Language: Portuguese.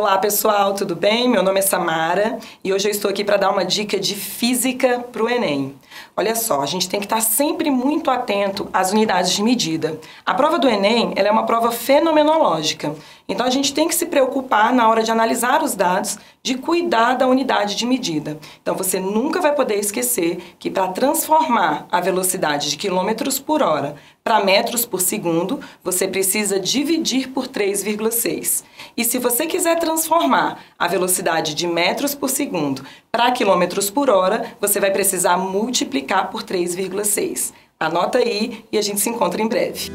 Olá pessoal, tudo bem? Meu nome é Samara e hoje eu estou aqui para dar uma dica de física para o Enem. Olha só, a gente tem que estar sempre muito atento às unidades de medida. A prova do Enem ela é uma prova fenomenológica, então a gente tem que se preocupar na hora de analisar os dados, de cuidar da unidade de medida. Então você nunca vai poder esquecer que para transformar a velocidade de quilômetros por hora para metros por segundo, você precisa dividir por 3,6. E se você quiser transformar a velocidade de metros por segundo para quilômetros por hora, você vai precisar multiplicar por 3,6. Anota aí e a gente se encontra em breve.